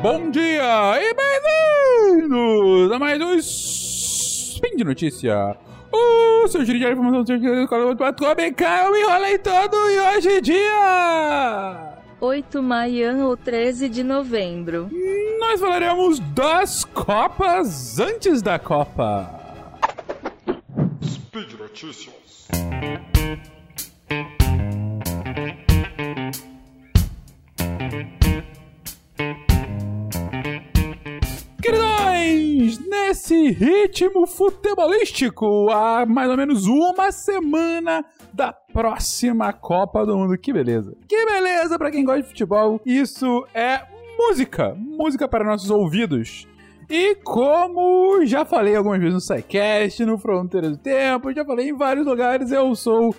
Bom dia e bem-vindos a mais um Spin de Notícia. O seu giro de informação do eu me enrolei todo e hoje é dia 8 Maian ou 13 de novembro. Nós falaremos das Copas antes da Copa. Speed Notícias. Queridões, nesse ritmo futebolístico, há mais ou menos uma semana da próxima Copa do Mundo. Que beleza! Que beleza para quem gosta de futebol. Isso é música, música para nossos ouvidos. E como já falei algumas vezes no SciCast, no Fronteira do Tempo, já falei em vários lugares, eu sou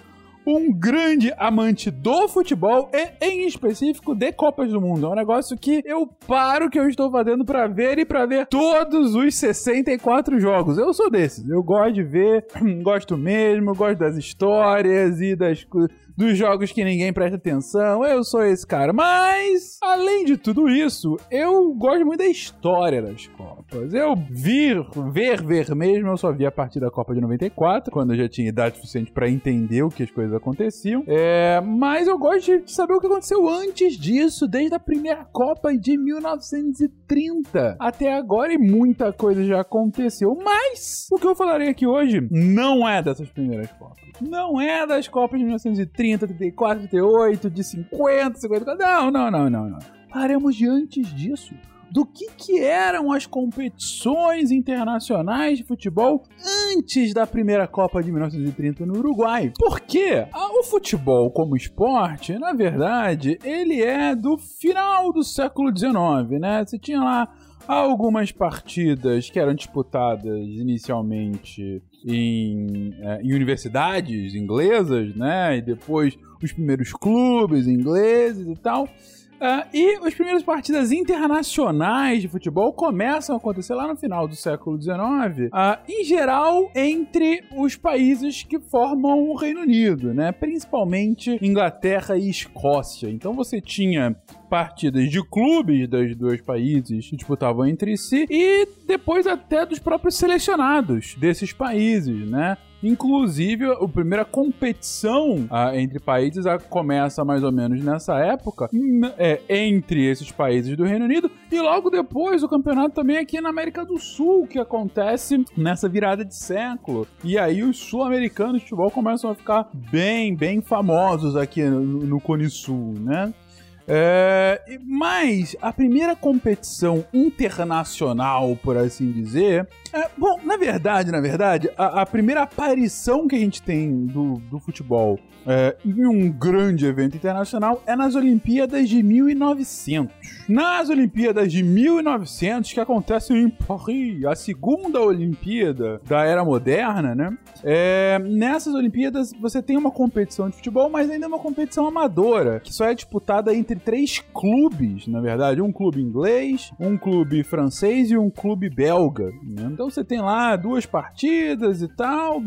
um grande amante do futebol e, em específico, de Copas do Mundo. É um negócio que eu paro que eu estou fazendo para ver e para ver todos os 64 jogos. Eu sou desses. Eu gosto de ver, gosto mesmo, gosto das histórias e das dos jogos que ninguém presta atenção. Eu sou esse cara. Mas, além de tudo isso, eu gosto muito da história das Copas. Eu vir, ver, ver mesmo, eu só vi a partir da Copa de 94, quando eu já tinha idade suficiente para entender o que as coisas aconteciam. É, mas eu gosto de saber o que aconteceu antes disso, desde a primeira Copa de 1930 até agora, e muita coisa já aconteceu. Mas, o que eu falarei aqui hoje não é dessas primeiras Copas. Não é das Copas de 1930 30, 34, 38, de 50, 54. Não, não, não, não, não. Paremos de antes disso. Do que, que eram as competições internacionais de futebol antes da primeira Copa de 1930 no Uruguai. Porque o futebol como esporte, na verdade, ele é do final do século XIX, né? Você tinha lá algumas partidas que eram disputadas inicialmente em, é, em universidades inglesas, né? E depois os primeiros clubes ingleses e tal. Uh, e as primeiras partidas internacionais de futebol começam a acontecer lá no final do século XIX, uh, ah, em geral entre os países que formam o Reino Unido, né? principalmente Inglaterra e Escócia. Então você tinha partidas de clubes dos dois países que disputavam entre si e depois até dos próprios selecionados desses países, né? Inclusive, a primeira competição ah, entre países ah, começa mais ou menos nessa época, é, entre esses países do Reino Unido, e logo depois o campeonato também aqui na América do Sul, que acontece nessa virada de século. E aí os sul-americanos de futebol começam a ficar bem, bem famosos aqui no, no Cone Sul, né? É, mas a primeira competição internacional, por assim dizer. É, bom, na verdade, na verdade, a, a, primeira aparição que a gente tem do, do futebol é, em um grande evento internacional é nas Olimpíadas de 1900. Nas Olimpíadas de 1900, que acontecem em Paris, a segunda Olimpíada da era moderna, né? É, nessas Olimpíadas você tem uma competição de futebol, mas ainda é uma competição amadora, que só é disputada entre três clubes, na verdade. Um clube inglês, um clube francês e um clube belga. Né? Então você tem lá duas partidas e tal.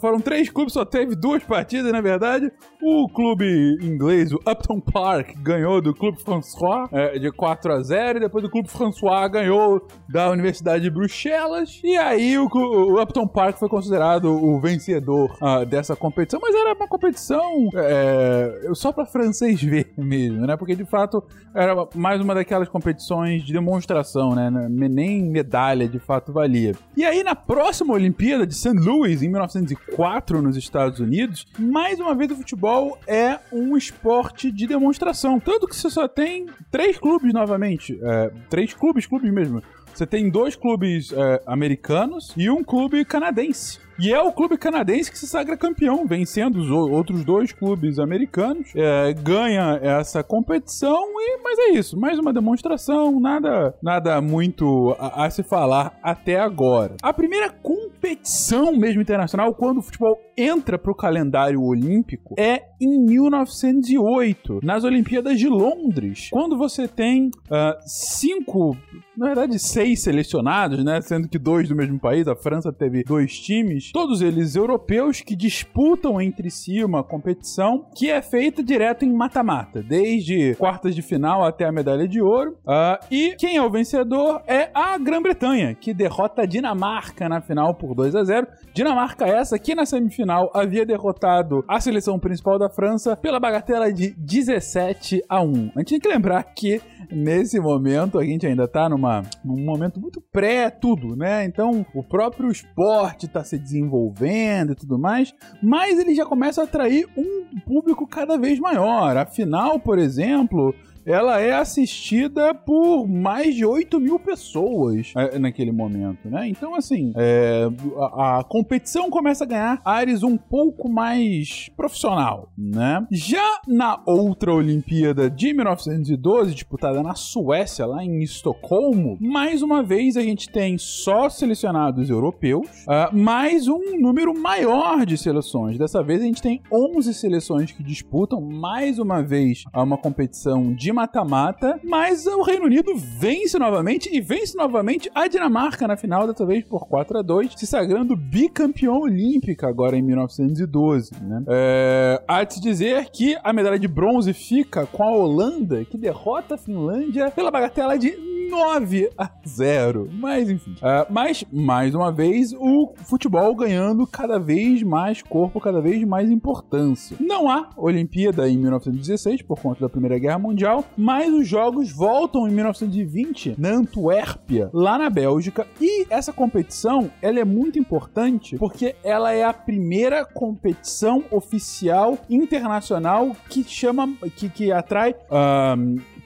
Foram três clubes, só teve duas partidas, na verdade. O clube inglês, o Upton Park, ganhou do Clube François é, de 4 a 0 e depois o Clube François ganhou da Universidade de Bruxelas. E aí o, o Upton Park foi considerado o vencedor uh, dessa competição, mas era uma competição é, só para francês ver mesmo, né? Porque de fato era mais uma daquelas competições de demonstração, né? Nem medalha de fato valia. E aí na próxima Olimpíada de St. Louis, em 1904, nos Estados Unidos, mais uma vez o futebol é um esporte de demonstração. Tanto que você só tem três clubes novamente. É, três clubes, clubes mesmo. Você tem dois clubes é, americanos e um clube canadense. E é o clube canadense que se sagra campeão, vencendo os outros dois clubes americanos. É, ganha essa competição, e, mas é isso. Mais uma demonstração, nada, nada muito a, a se falar até agora. A primeira competição mesmo internacional, quando o futebol entra para o calendário olímpico, é em 1908, nas Olimpíadas de Londres. Quando você tem uh, cinco na verdade, seis selecionados, né? Sendo que dois do mesmo país, a França teve dois times, todos eles europeus que disputam entre si uma competição que é feita direto em mata-mata, desde quartas de final até a medalha de ouro. Uh, e quem é o vencedor é a Grã-Bretanha, que derrota a Dinamarca na final por 2 a 0 Dinamarca essa que na semifinal havia derrotado a seleção principal da França pela bagatela de 17 a 1. A gente tem que lembrar que nesse momento a gente ainda tá numa, num momento muito pré tudo, né? Então o próprio esporte tá se desenvolvendo e tudo mais, mas ele já começa a atrair um público cada vez maior. Afinal, por exemplo, ela é assistida por mais de 8 mil pessoas é, naquele momento, né? Então, assim, é, a, a, competição começa a ganhar ares um pouco mais profissional, né? Já na outra Olimpíada de 1912, disputada na Suécia, lá em Estocolmo, mais uma vez a gente tem só selecionados europeus, uh, mais um número maior de seleções. Dessa vez a gente tem 11 seleções que disputam, mais uma vez, uma competição de mata-mata, mas o Reino Unido vence novamente e vence novamente a Dinamarca na final, dessa vez por 4 a 2 se sagrando bicampeão olímpica agora em 1912. Né? É, há de se dizer que a medalha de bronze fica com a Holanda, que derrota a Finlândia pela bagatela de 9 a 0. Mas enfim. Uh, mas, mais uma vez, o futebol ganhando cada vez mais corpo, cada vez mais importância. Não há Olimpíada em 1916 por conta da Primeira Guerra Mundial, mas os jogos voltam em 1920 na Antuérpia, lá na Bélgica, e essa competição ela é muito importante porque ela é a primeira competição oficial internacional que chama que, que atrai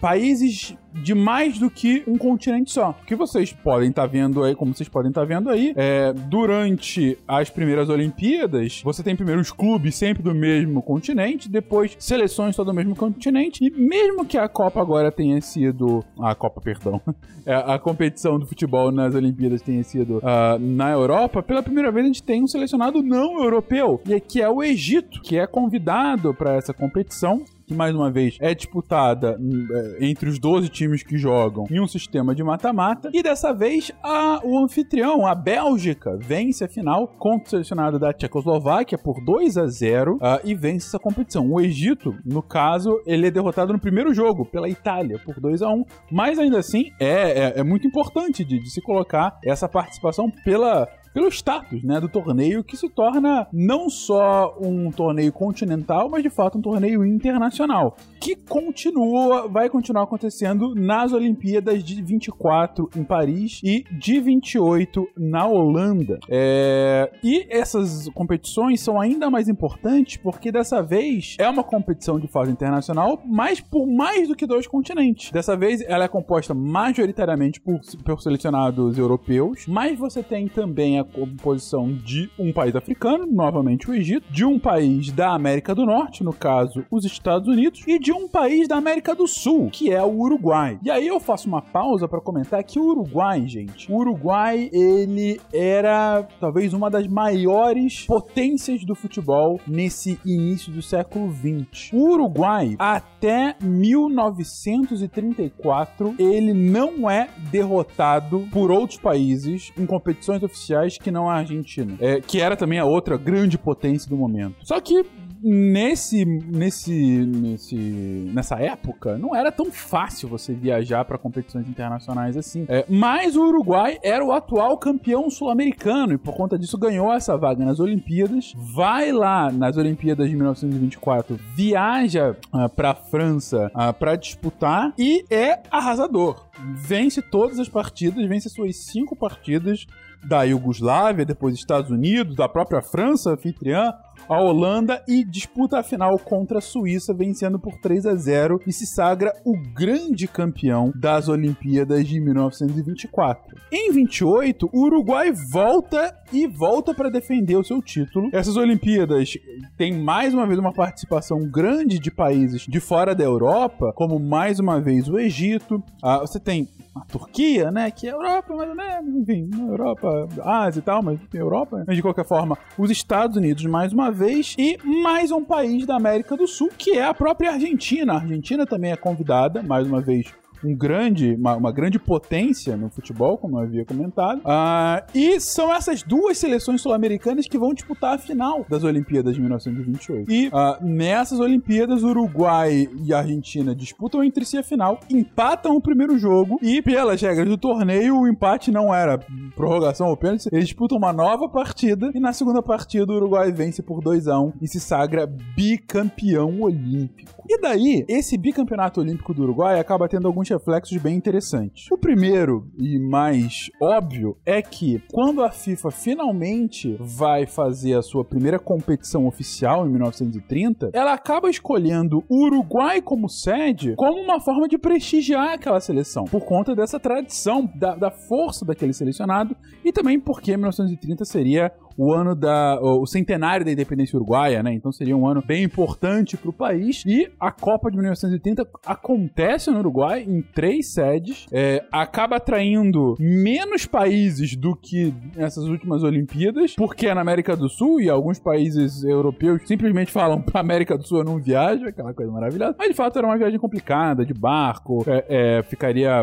países de mais do que um continente só. O que vocês podem estar tá vendo aí, como vocês podem estar tá vendo aí, é, durante as primeiras Olimpíadas, você tem primeiro os clubes sempre do mesmo continente, depois seleções só do mesmo continente, e mesmo que a Copa agora tenha sido. A Copa, perdão. É, a competição do futebol nas Olimpíadas tenha sido uh, na Europa, pela primeira vez a gente tem um selecionado não europeu, e que é o Egito, que é convidado para essa competição que mais uma vez é disputada hum, é, entre os 12 times que jogam em um sistema de mata-mata. E dessa vez a, o anfitrião, a Bélgica, vence a final contra o selecionado da Tchecoslováquia por 2 a 0 uh, e vence essa competição. O Egito, no caso, ele é derrotado no primeiro jogo pela Itália por 2 a 1 mas ainda assim é, é, é muito importante de, de se colocar essa participação pela pelo status, né, do torneio que se torna não só um torneio continental, mas de fato um torneio internacional, que continua, vai continuar acontecendo nas Olimpíadas de 24 em Paris e de 28 na Holanda. É... E essas competições são ainda mais importantes porque dessa vez é uma competição de fase internacional, mas por mais do que dois continentes. Dessa vez ela é composta majoritariamente por, por selecionados europeus, mas você tem também a composição de um país africano, novamente o Egito, de um país da América do Norte, no caso os Estados Unidos, e de um país da América do Sul, que é o Uruguai. E aí eu faço uma pausa para comentar que o Uruguai, gente, o Uruguai ele era talvez uma das maiores potências do futebol nesse início do século 20. O Uruguai até 1934 ele não é derrotado por outros países em competições oficiais que não a Argentina, é, que era também a outra grande potência do momento. Só que nesse, nesse, nesse, nessa época, não era tão fácil você viajar para competições internacionais assim. É, mas o Uruguai era o atual campeão sul-americano e por conta disso ganhou essa vaga nas Olimpíadas. Vai lá nas Olimpíadas de 1924, viaja ah, para França ah, para disputar e é arrasador. Vence todas as partidas, vence suas cinco partidas da Iugoslávia, depois Estados Unidos, da própria França, anfitriã, a Holanda e disputa a final contra a Suíça, vencendo por 3 a 0 e se sagra o grande campeão das Olimpíadas de 1924. Em 28, o Uruguai volta e volta para defender o seu título. Essas Olimpíadas têm mais uma vez uma participação grande de países de fora da Europa, como mais uma vez o Egito. Ah, você tem a Turquia, né? Que é Europa, ou menos, enfim, Europa, Ásia e tal, mas Europa. Mas de qualquer forma, os Estados Unidos mais uma vez e mais um país da América do Sul, que é a própria Argentina. A Argentina também é convidada, mais uma vez, um grande, uma, uma grande potência no futebol, como eu havia comentado. Uh, e são essas duas seleções sul-americanas que vão disputar a final das Olimpíadas de 1928. E uh, nessas Olimpíadas, Uruguai e Argentina disputam entre si a final, empatam o primeiro jogo e, pelas regras do torneio, o empate não era prorrogação ou pênalti. Eles disputam uma nova partida e na segunda partida o Uruguai vence por 2 a 1 e se sagra bicampeão olímpico. E daí, esse bicampeonato olímpico do Uruguai acaba tendo alguns reflexos bem interessantes. O primeiro e mais óbvio é que quando a FIFA finalmente vai fazer a sua primeira competição oficial em 1930, ela acaba escolhendo o Uruguai como sede como uma forma de prestigiar aquela seleção, por conta dessa tradição, da, da força daquele selecionado e também porque 1930 seria o ano da. o centenário da independência uruguaia, né? Então seria um ano bem importante para o país. E a Copa de 1930 acontece no Uruguai em três sedes, é, acaba atraindo menos países do que nessas últimas Olimpíadas, porque é na América do Sul e alguns países europeus simplesmente falam pra América do Sul eu não viajo, aquela coisa maravilhosa. Mas de fato era uma viagem complicada, de barco, é, é, ficaria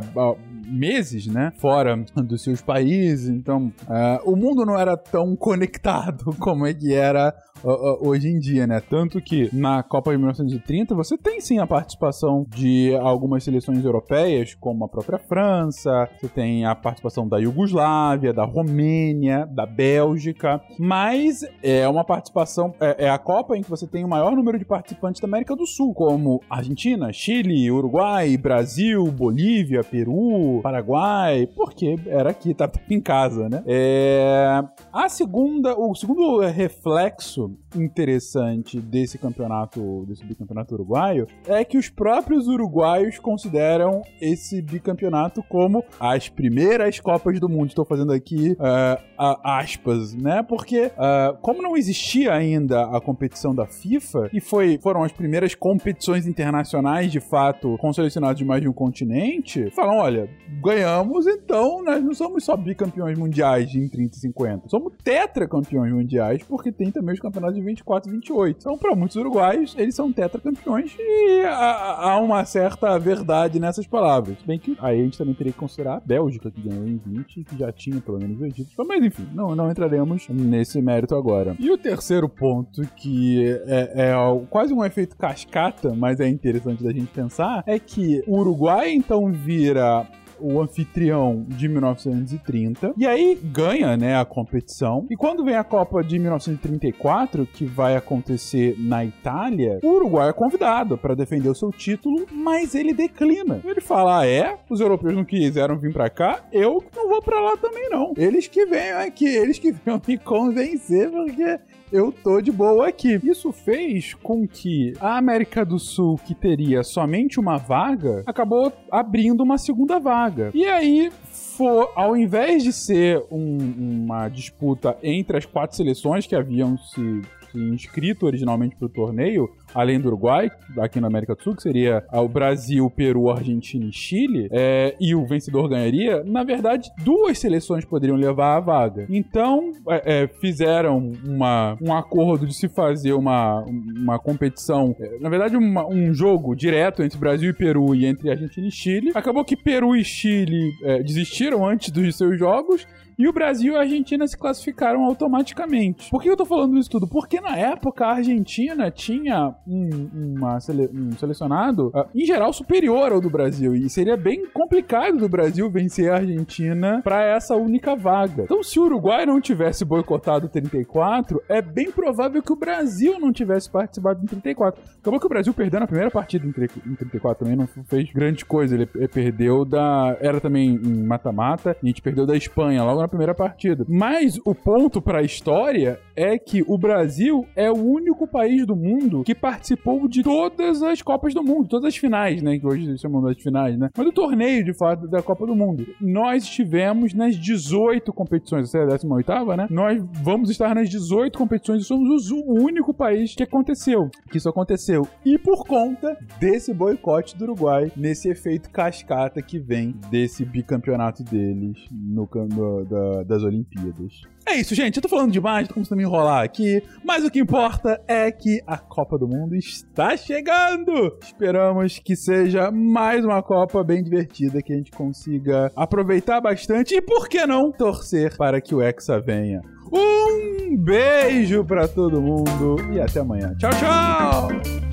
meses, né, fora dos seus países. Então, uh, o mundo não era tão conectado como é que era hoje em dia, né? Tanto que na Copa de 1930 você tem sim a participação de algumas seleções europeias, como a própria França, você tem a participação da Iugoslávia, da Romênia, da Bélgica, mas é uma participação, é, é a Copa em que você tem o maior número de participantes da América do Sul, como Argentina, Chile, Uruguai, Brasil, Bolívia, Peru, Paraguai, porque era aqui, tá em casa, né? É... A segunda, o segundo reflexo interessante desse campeonato, desse bicampeonato uruguaio, é que os próprios uruguaios consideram esse bicampeonato como as primeiras Copas do Mundo. Estou fazendo aqui uh, aspas, né? Porque uh, como não existia ainda a competição da FIFA e foi, foram as primeiras competições internacionais de fato com selecionados de mais de um continente, falam, olha, ganhamos, então nós não somos só bicampeões mundiais em 30 e 50, somos tetracampeões mundiais porque tem também os campeonatos campeonato de 24 e 28. Então, para muitos uruguaios, eles são tetracampeões e há, há, uma certa verdade nessas palavras. Bem que aí a gente também teria que considerar a Bélgica, que ganhou em 20 e que já tinha pelo menos o Egito. Mas enfim, não, não entraremos nesse mérito agora. E o terceiro ponto, que é, é quase um efeito cascata, mas é interessante da gente pensar, é que o Uruguai então vira o anfitrião de 1930. E aí ganha, né, a competição. E quando vem a Copa de 1934, que vai acontecer na Itália, o Uruguai é convidado para defender o seu título, mas ele declina. Ele fala: ah, é, os europeus não quiseram vir para cá, eu não vou para lá também não. Eles que venham aqui, eles que venham me convencer, porque eu tô de boa aqui. Isso fez com que a América do Sul, que teria somente uma vaga, acabou abrindo uma segunda vaga. E aí for, ao invés de ser um, uma disputa entre as quatro seleções que haviam se, inscrito originalmente para o torneio, além do Uruguai, aqui na América do Sul, que seria o Brasil, Peru, Argentina e Chile, é, e o vencedor ganharia, na verdade, duas seleções poderiam levar a vaga. Então, é, é, fizeram uma, um acordo de se fazer uma, uma competição, é, na verdade, uma, um jogo direto entre Brasil e Peru e entre Argentina e Chile. Acabou que Peru e Chile é, desistiram antes dos seus jogos e o Brasil e a Argentina se classificaram automaticamente. Por que eu tô falando isso tudo? Porque na época a Argentina tinha um, uma sele, um selecionado, uh, em geral, superior ao do Brasil. E seria bem complicado do Brasil vencer a Argentina para essa única vaga. Então, se o Uruguai não tivesse boicotado 34, é bem provável que o Brasil não tivesse participado em 34. Acabou que o Brasil perdeu na primeira partida em 34 também, não fez grande coisa. Ele perdeu da. Era também em mata-mata, e a gente perdeu da Espanha logo na primeira partida. Mas o ponto para a história é que o Brasil é o único país do mundo que participou de todas as Copas do Mundo, todas as finais, né? Que hoje chamam das finais, né? Mas do torneio, de fato, da Copa do Mundo. Nós estivemos nas 18 competições, essa é a 18, né? Nós vamos estar nas 18 competições e somos o único país que aconteceu, que isso aconteceu. E por conta desse boicote do Uruguai, nesse efeito cascata que vem desse bicampeonato deles no, no da- das Olimpíadas. É isso, gente. Eu tô falando demais, tô começando a me enrolar aqui. Mas o que importa é que a Copa do Mundo está chegando. Esperamos que seja mais uma Copa bem divertida, que a gente consiga aproveitar bastante e, por que não, torcer para que o Hexa venha. Um beijo pra todo mundo e até amanhã. Tchau, tchau!